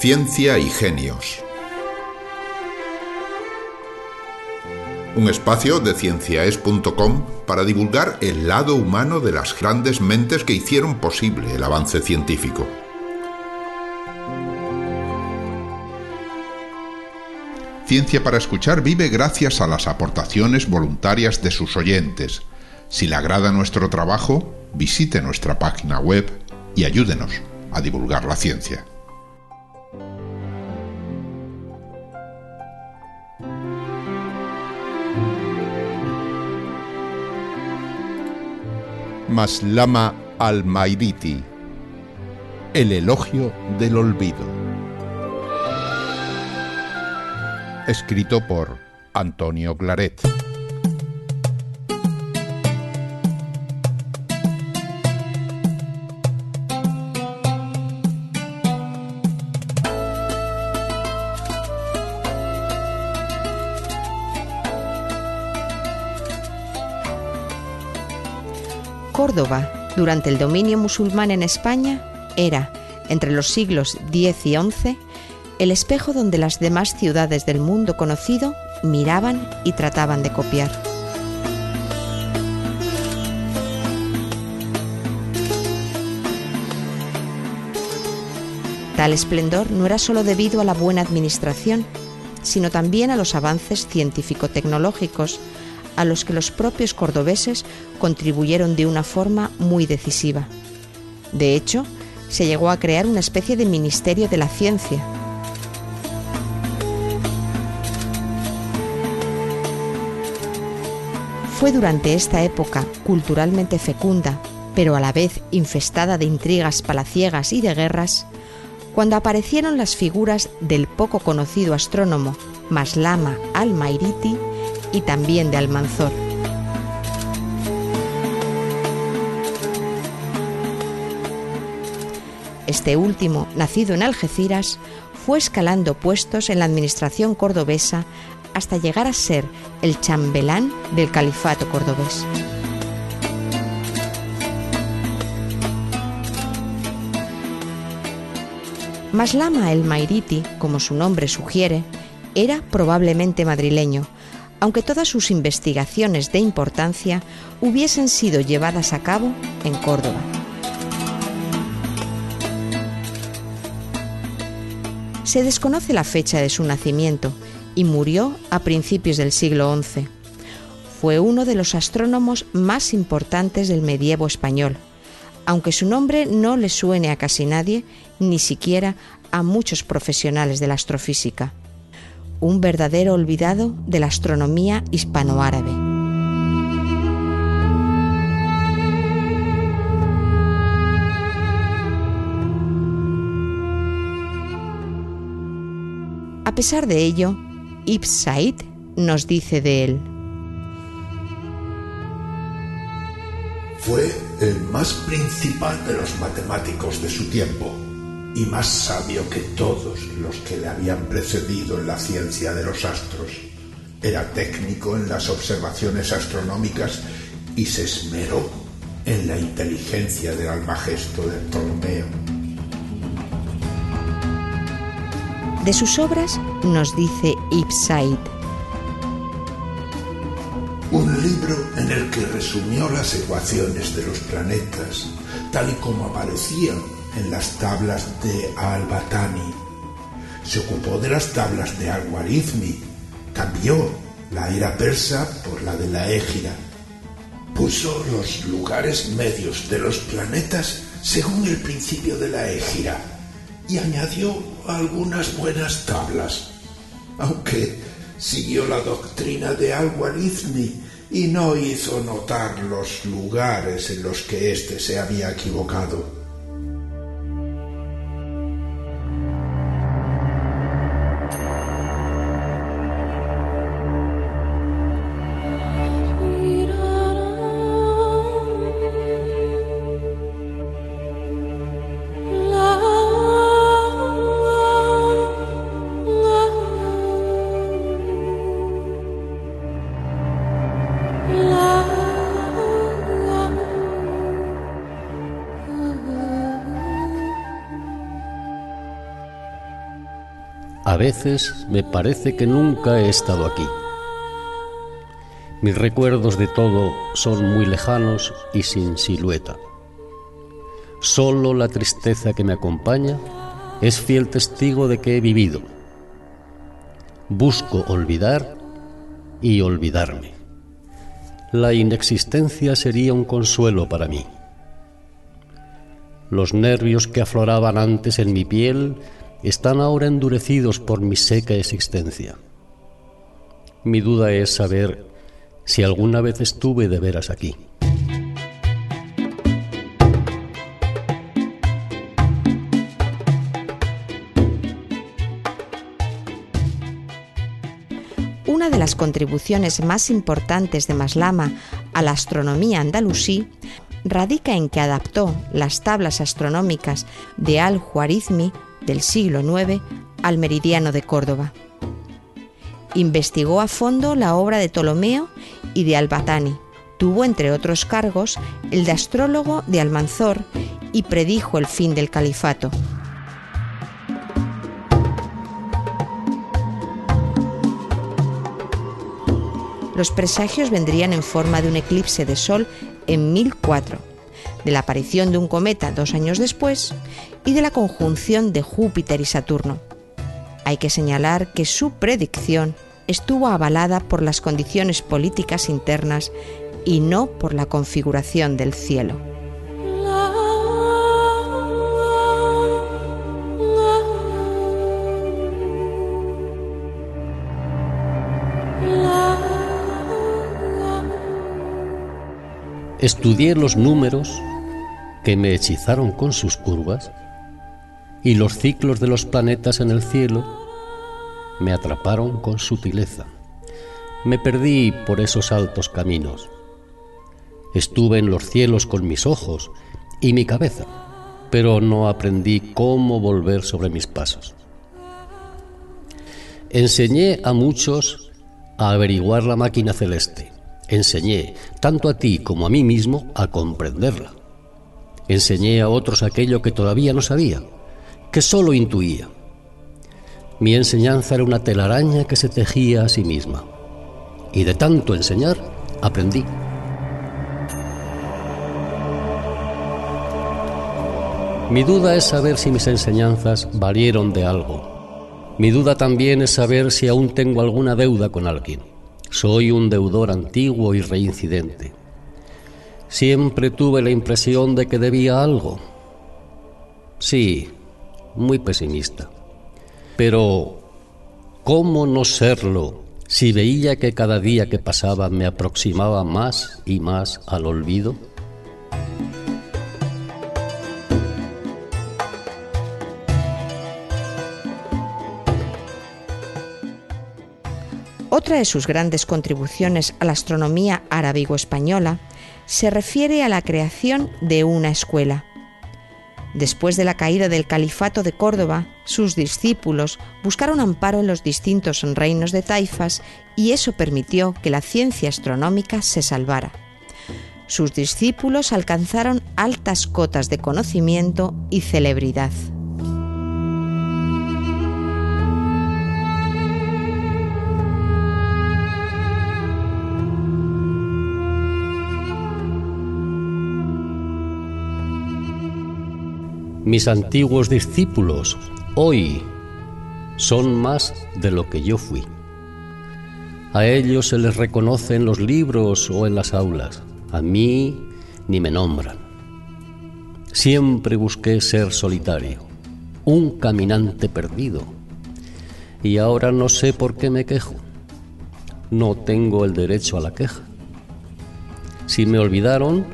Ciencia y Genios. Un espacio de cienciaes.com para divulgar el lado humano de las grandes mentes que hicieron posible el avance científico. Ciencia para Escuchar vive gracias a las aportaciones voluntarias de sus oyentes. Si le agrada nuestro trabajo, visite nuestra página web y ayúdenos a divulgar la ciencia. Maslama al-Mairiti El elogio del olvido escrito por Antonio Claret. Córdoba, durante el dominio musulmán en España, era, entre los siglos X y XI, el espejo donde las demás ciudades del mundo conocido miraban y trataban de copiar. Tal esplendor no era solo debido a la buena administración, sino también a los avances científico-tecnológicos, a los que los propios cordobeses contribuyeron de una forma muy decisiva. De hecho, se llegó a crear una especie de Ministerio de la Ciencia, Fue durante esta época culturalmente fecunda, pero a la vez infestada de intrigas palaciegas y de guerras, cuando aparecieron las figuras del poco conocido astrónomo Maslama al-Mairiti y también de Almanzor. Este último, nacido en Algeciras, fue escalando puestos en la administración cordobesa hasta llegar a ser el chambelán del califato cordobés. Maslama el Mairiti, como su nombre sugiere, era probablemente madrileño, aunque todas sus investigaciones de importancia hubiesen sido llevadas a cabo en Córdoba. Se desconoce la fecha de su nacimiento y murió a principios del siglo XI. Fue uno de los astrónomos más importantes del medievo español, aunque su nombre no le suene a casi nadie, ni siquiera a muchos profesionales de la astrofísica. Un verdadero olvidado de la astronomía hispanoárabe. A pesar de ello, Ibn nos dice de él. Fue el más principal de los matemáticos de su tiempo y más sabio que todos los que le habían precedido en la ciencia de los astros. Era técnico en las observaciones astronómicas y se esmeró en la inteligencia del almagesto de Ptolomeo. De sus obras nos dice Ibn Un libro en el que resumió las ecuaciones de los planetas, tal y como aparecían en las tablas de Al-Batani. Se ocupó de las tablas de Al-Warithmi, cambió la era persa por la de la Égira. Puso los lugares medios de los planetas según el principio de la Égira y añadió algunas buenas tablas, aunque siguió la doctrina de Al-Warithmi y no hizo notar los lugares en los que éste se había equivocado. Veces me parece que nunca he estado aquí. Mis recuerdos de todo son muy lejanos y sin silueta. Solo la tristeza que me acompaña es fiel testigo de que he vivido. Busco olvidar y olvidarme. La inexistencia sería un consuelo para mí. Los nervios que afloraban antes en mi piel están ahora endurecidos por mi seca existencia. Mi duda es saber si alguna vez estuve de veras aquí. Una de las contribuciones más importantes de Maslama a la astronomía andalusí radica en que adaptó las tablas astronómicas de Al-Juarizmi del siglo IX al meridiano de Córdoba. Investigó a fondo la obra de Ptolomeo y de Albatani. Tuvo, entre otros cargos, el de astrólogo de Almanzor y predijo el fin del califato. Los presagios vendrían en forma de un eclipse de sol en 1004, de la aparición de un cometa dos años después y de la conjunción de Júpiter y Saturno. Hay que señalar que su predicción estuvo avalada por las condiciones políticas internas y no por la configuración del cielo. Estudié los números que me hechizaron con sus curvas y los ciclos de los planetas en el cielo me atraparon con sutileza. Me perdí por esos altos caminos. Estuve en los cielos con mis ojos y mi cabeza, pero no aprendí cómo volver sobre mis pasos. Enseñé a muchos a averiguar la máquina celeste. Enseñé, tanto a ti como a mí mismo, a comprenderla. Enseñé a otros aquello que todavía no sabía, que solo intuía. Mi enseñanza era una telaraña que se tejía a sí misma. Y de tanto enseñar, aprendí. Mi duda es saber si mis enseñanzas valieron de algo. Mi duda también es saber si aún tengo alguna deuda con alguien. Soy un deudor antiguo y reincidente. Siempre tuve la impresión de que debía algo. Sí, muy pesimista. Pero, ¿cómo no serlo si veía que cada día que pasaba me aproximaba más y más al olvido? Otra de sus grandes contribuciones a la astronomía arábigo-española se refiere a la creación de una escuela. Después de la caída del califato de Córdoba, sus discípulos buscaron amparo en los distintos reinos de taifas y eso permitió que la ciencia astronómica se salvara. Sus discípulos alcanzaron altas cotas de conocimiento y celebridad. Mis antiguos discípulos hoy son más de lo que yo fui. A ellos se les reconoce en los libros o en las aulas, a mí ni me nombran. Siempre busqué ser solitario, un caminante perdido, y ahora no sé por qué me quejo. No tengo el derecho a la queja. Si me olvidaron,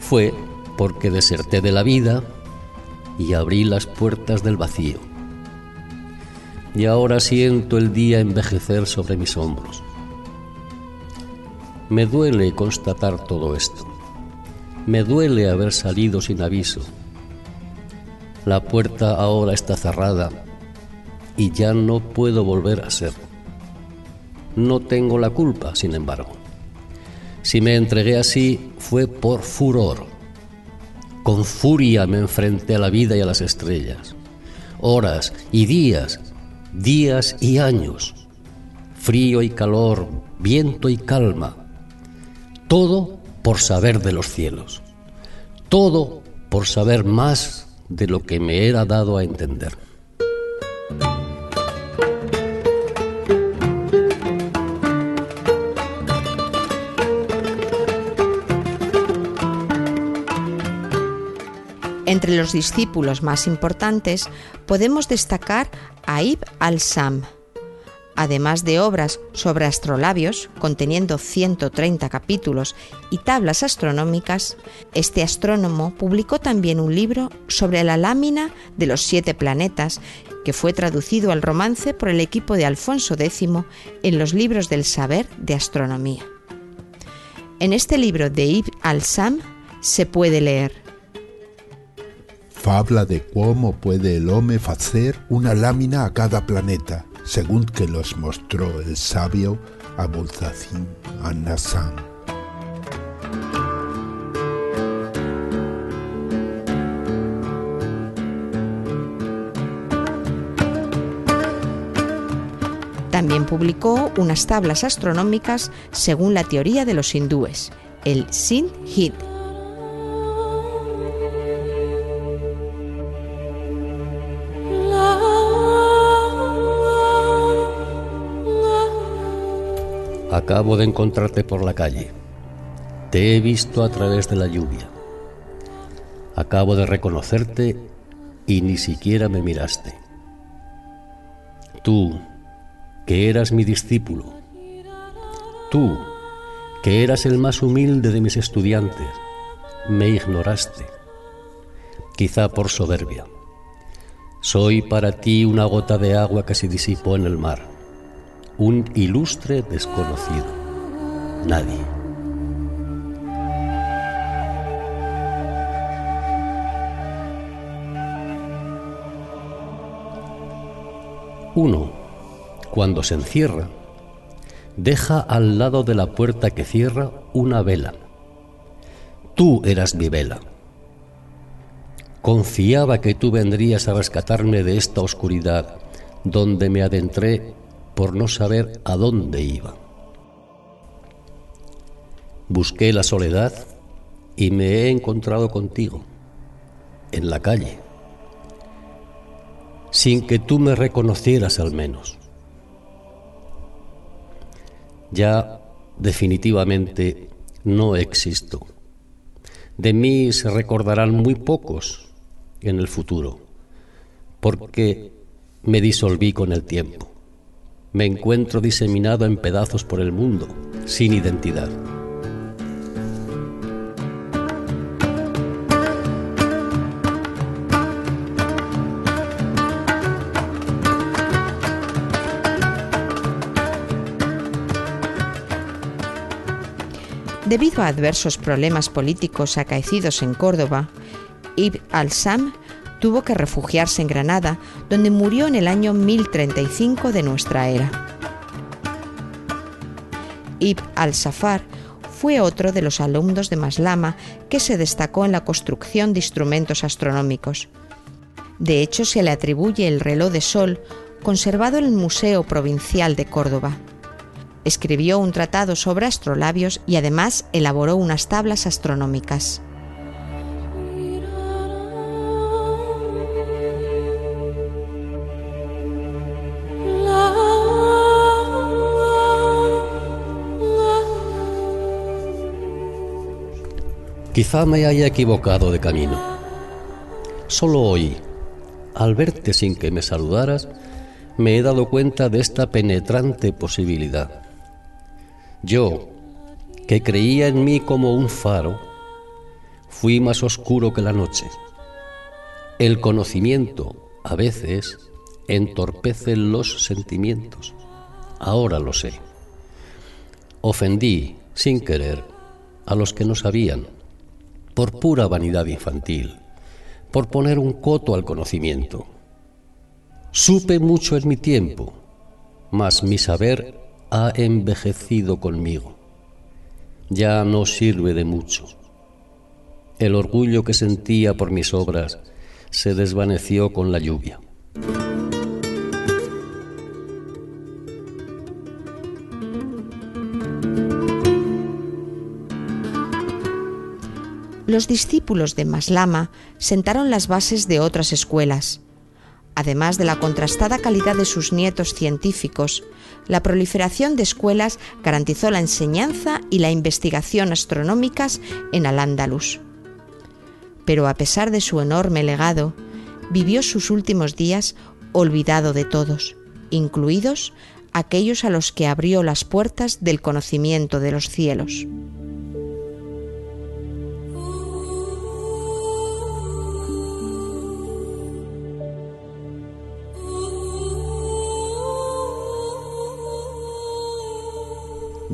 fue porque deserté de la vida y abrí las puertas del vacío. Y ahora siento el día envejecer sobre mis hombros. Me duele constatar todo esto. Me duele haber salido sin aviso. La puerta ahora está cerrada y ya no puedo volver a ser. No tengo la culpa, sin embargo. Si me entregué así fue por furor con furia me enfrenté a la vida y a las estrellas. Horas y días días y años, frío y calor, viento y calma, todo por saber de los cielos, todo por saber más de lo que me era dado a entender. Los discípulos más importantes podemos destacar a Ibn al-Sam. Además de obras sobre astrolabios, conteniendo 130 capítulos y tablas astronómicas, este astrónomo publicó también un libro sobre la lámina de los siete planetas, que fue traducido al romance por el equipo de Alfonso X en los libros del saber de astronomía. En este libro de Ibn al-Sam se puede leer Fabla de cómo puede el hombre hacer una lámina a cada planeta, según que los mostró el sabio Abulzacín Anasán. También publicó unas tablas astronómicas según la teoría de los hindúes, el Sin Hid. Acabo de encontrarte por la calle. Te he visto a través de la lluvia. Acabo de reconocerte y ni siquiera me miraste. Tú, que eras mi discípulo. Tú, que eras el más humilde de mis estudiantes, me ignoraste, quizá por soberbia. Soy para ti una gota de agua que se disipó en el mar un ilustre desconocido. Nadie. Uno, cuando se encierra, deja al lado de la puerta que cierra una vela. Tú eras mi vela. Confiaba que tú vendrías a rescatarme de esta oscuridad donde me adentré por no saber a dónde iba. Busqué la soledad y me he encontrado contigo, en la calle, sin que tú me reconocieras al menos. Ya definitivamente no existo. De mí se recordarán muy pocos en el futuro, porque me disolví con el tiempo me encuentro diseminado en pedazos por el mundo, sin identidad. Debido a adversos problemas políticos acaecidos en Córdoba, Ibn al-Sam tuvo que refugiarse en Granada, donde murió en el año 1035 de nuestra era. Ibn al-Safar fue otro de los alumnos de Maslama que se destacó en la construcción de instrumentos astronómicos. De hecho, se le atribuye el reloj de sol conservado en el Museo Provincial de Córdoba. Escribió un tratado sobre astrolabios y además elaboró unas tablas astronómicas. Quizá me haya equivocado de camino. Solo hoy, al verte sin que me saludaras, me he dado cuenta de esta penetrante posibilidad. Yo, que creía en mí como un faro, fui más oscuro que la noche. El conocimiento, a veces, entorpece los sentimientos. Ahora lo sé. Ofendí, sin querer, a los que no sabían por pura vanidad infantil, por poner un coto al conocimiento. Supe mucho en mi tiempo, mas mi saber ha envejecido conmigo. Ya no sirve de mucho. El orgullo que sentía por mis obras se desvaneció con la lluvia. Los discípulos de Maslama sentaron las bases de otras escuelas. Además de la contrastada calidad de sus nietos científicos, la proliferación de escuelas garantizó la enseñanza y la investigación astronómicas en Al-Ándalus. Pero a pesar de su enorme legado, vivió sus últimos días olvidado de todos, incluidos aquellos a los que abrió las puertas del conocimiento de los cielos.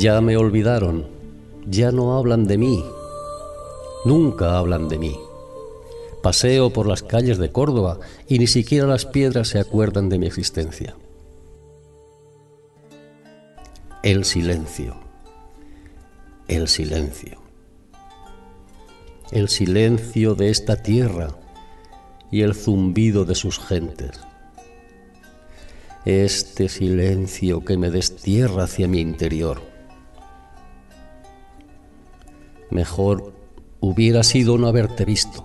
Ya me olvidaron, ya no hablan de mí, nunca hablan de mí. Paseo por las calles de Córdoba y ni siquiera las piedras se acuerdan de mi existencia. El silencio, el silencio, el silencio de esta tierra y el zumbido de sus gentes. Este silencio que me destierra hacia mi interior Mejor hubiera sido no haberte visto.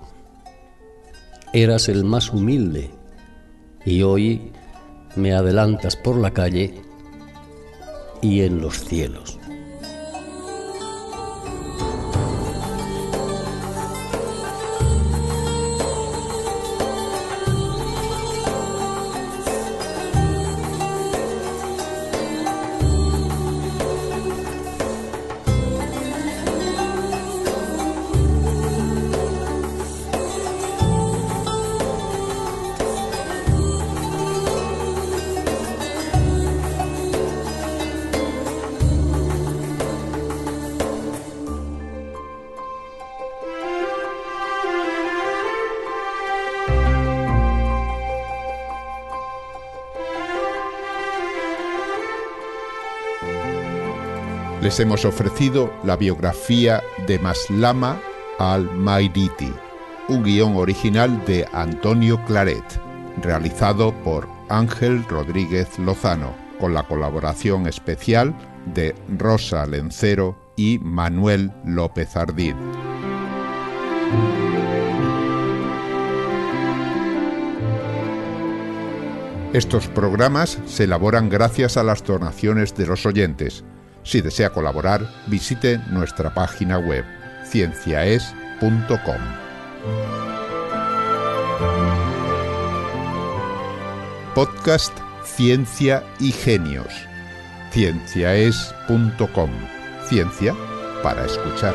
Eras el más humilde y hoy me adelantas por la calle y en los cielos. Les hemos ofrecido la biografía de Maslama al-Mairiti, un guion original de Antonio Claret, realizado por Ángel Rodríguez Lozano, con la colaboración especial de Rosa Lencero y Manuel López Ardid. Estos programas se elaboran gracias a las donaciones de los oyentes si desea colaborar, visite nuestra página web cienciaes.com. Podcast Ciencia y Genios. cienciaes.com. Ciencia para escuchar.